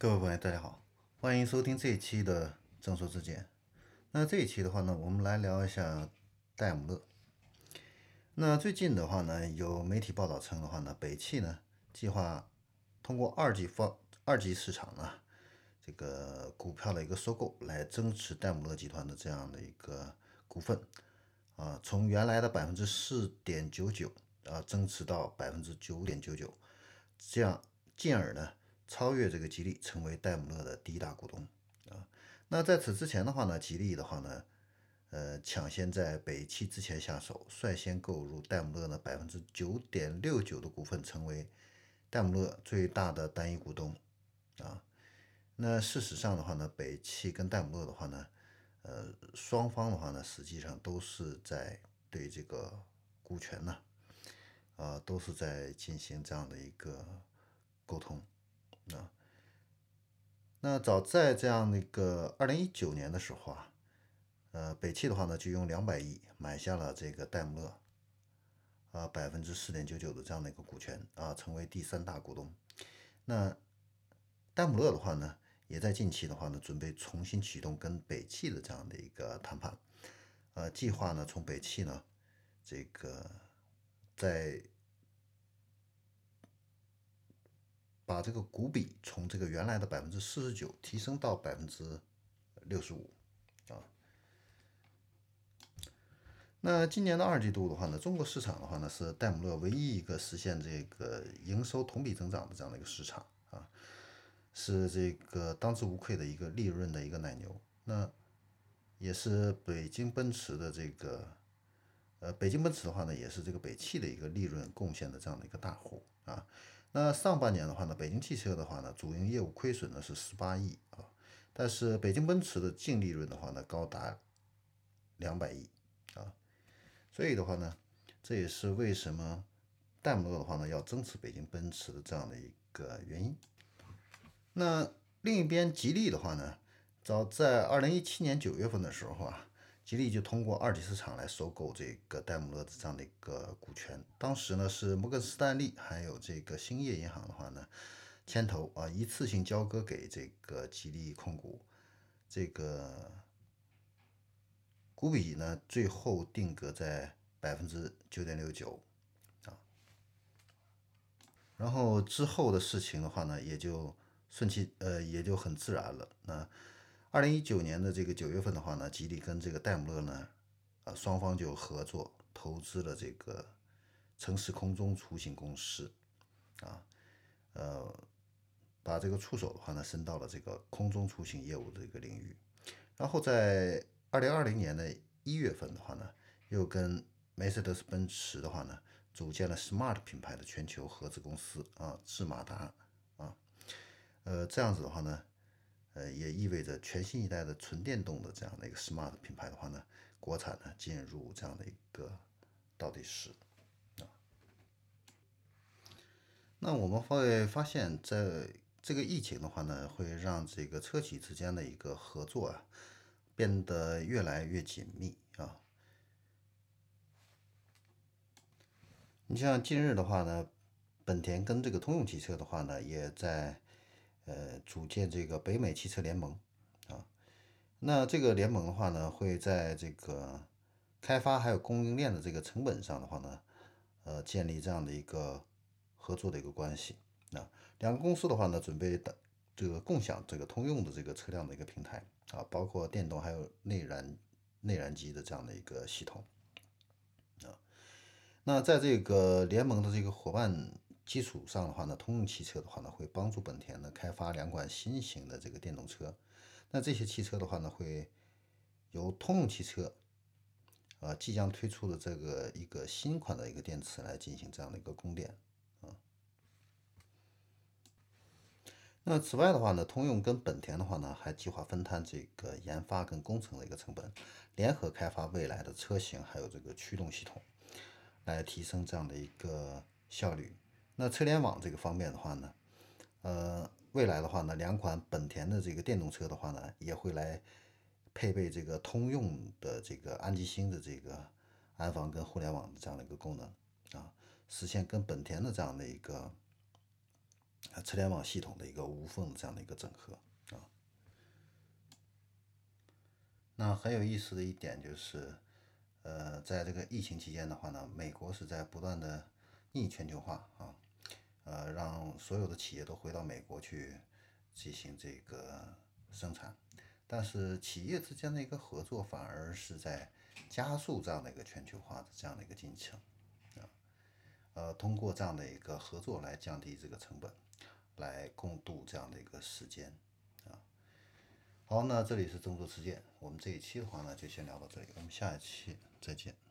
各位朋友，大家好，欢迎收听这一期的正说之见。那这一期的话呢，我们来聊一下戴姆勒。那最近的话呢，有媒体报道称的话呢，北汽呢计划通过二级方二级市场呢这个股票的一个收购，来增持戴姆勒集团的这样的一个股份啊，从原来的百分之四点九九啊增持到百分之九点九九，这样进而呢。超越这个吉利，成为戴姆勒的第一大股东啊。那在此之前的话呢，吉利的话呢，呃，抢先在北汽之前下手，率先购入戴姆勒的百分之九点六九的股份，成为戴姆勒最大的单一股东啊。那事实上的话呢，北汽跟戴姆勒的话呢，呃，双方的话呢，实际上都是在对这个股权呢，啊，都是在进行这样的一个沟通。啊，那早在这样的一个二零一九年的时候啊，呃，北汽的话呢，就用两百亿买下了这个戴姆勒，啊，百分之四点九九的这样的一个股权啊，成为第三大股东。那戴姆勒的话呢，也在近期的话呢，准备重新启动跟北汽的这样的一个谈判，呃，计划呢，从北汽呢，这个在。把这个股比从这个原来的百分之四十九提升到百分之六十五啊。那今年的二季度的话呢，中国市场的话呢是戴姆勒唯一一个实现这个营收同比增长的这样的一个市场啊，是这个当之无愧的一个利润的一个奶牛。那也是北京奔驰的这个呃，北京奔驰的话呢，也是这个北汽的一个利润贡献的这样的一个大户啊。那上半年的话呢，北京汽车的话呢，主营业务亏损呢是十八亿啊，但是北京奔驰的净利润的话呢，高达两百亿啊，所以的话呢，这也是为什么戴姆勒的话呢要增持北京奔驰的这样的一个原因。那另一边，吉利的话呢，早在二零一七年九月份的时候啊。吉利就通过二级市场来收购这个戴姆勒的这样的一个股权，当时呢是摩根斯坦利还有这个兴业银行的话呢牵头啊一次性交割给这个吉利控股，这个股比呢最后定格在百分之九点六九啊，然后之后的事情的话呢也就顺其呃也就很自然了。那。二零一九年的这个九月份的话呢，吉利跟这个戴姆勒呢，啊，双方就合作投资了这个城市空中出行公司，啊，呃，把这个触手的话呢伸到了这个空中出行业务的这个领域。然后在二零二零年的一月份的话呢，又跟梅赛德斯奔驰的话呢，组建了 Smart 品牌的全球合资公司啊，智马达啊，呃，这样子的话呢。呃，也意味着全新一代的纯电动的这样的一个 smart 品牌的话呢，国产呢进入这样的一个倒计时啊。那我们会发现，在这个疫情的话呢，会让这个车企之间的一个合作啊变得越来越紧密啊。你像近日的话呢，本田跟这个通用汽车的话呢，也在。呃，组建这个北美汽车联盟啊，那这个联盟的话呢，会在这个开发还有供应链的这个成本上的话呢，呃，建立这样的一个合作的一个关系啊。两个公司的话呢，准备的这个共享这个通用的这个车辆的一个平台啊，包括电动还有内燃内燃机的这样的一个系统啊。那在这个联盟的这个伙伴。基础上的话呢，通用汽车的话呢，会帮助本田呢开发两款新型的这个电动车。那这些汽车的话呢，会由通用汽车啊即将推出的这个一个新款的一个电池来进行这样的一个供电啊。那此外的话呢，通用跟本田的话呢，还计划分摊这个研发跟工程的一个成本，联合开发未来的车型还有这个驱动系统，来提升这样的一个效率。那车联网这个方面的话呢，呃，未来的话呢，两款本田的这个电动车的话呢，也会来配备这个通用的这个安吉星的这个安防跟互联网的这样的一个功能啊，实现跟本田的这样的一个车联网系统的一个无缝这样的一个整合啊。那很有意思的一点就是，呃，在这个疫情期间的话呢，美国是在不断的逆全球化啊，呃，让所有的企业都回到美国去进行这个生产，但是企业之间的一个合作反而是在加速这样的一个全球化的这样的一个进程啊，呃，通过这样的一个合作来降低这个成本，来共度这样的一个时间啊。好，那这里是中州事件，我们这一期的话呢，就先聊到这里，我们下一期再见。